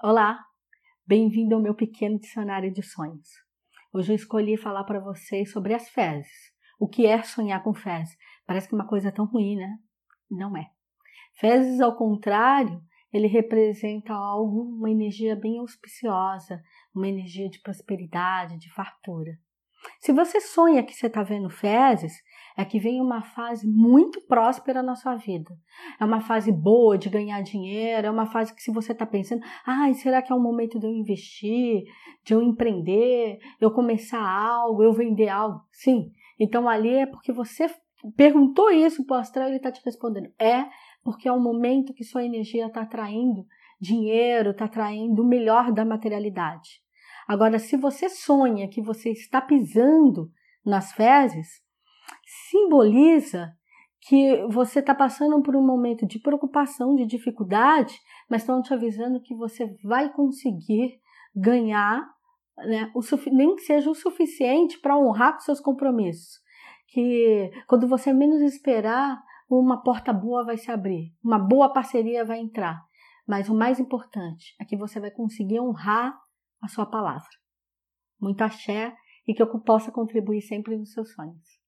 Olá, bem-vindo ao meu pequeno dicionário de sonhos. Hoje eu escolhi falar para vocês sobre as fezes. O que é sonhar com fezes? Parece que é uma coisa tão ruim, né? Não é. Fezes, ao contrário, ele representa algo, uma energia bem auspiciosa, uma energia de prosperidade, de fartura. Se você sonha que você está vendo fezes, é que vem uma fase muito próspera na sua vida. É uma fase boa de ganhar dinheiro, é uma fase que se você está pensando, ah, será que é o momento de eu investir, de eu empreender, eu começar algo, eu vender algo? Sim. Então ali é porque você perguntou isso para o astral ele está te respondendo. É porque é um momento que sua energia está atraindo dinheiro, está atraindo o melhor da materialidade. Agora, se você sonha que você está pisando nas fezes, simboliza que você está passando por um momento de preocupação, de dificuldade, mas estão te avisando que você vai conseguir ganhar, né, o, nem que seja o suficiente para honrar com seus compromissos. Que quando você menos esperar, uma porta boa vai se abrir, uma boa parceria vai entrar. Mas o mais importante é que você vai conseguir honrar a sua palavra. Muito axé e que eu possa contribuir sempre nos seus sonhos.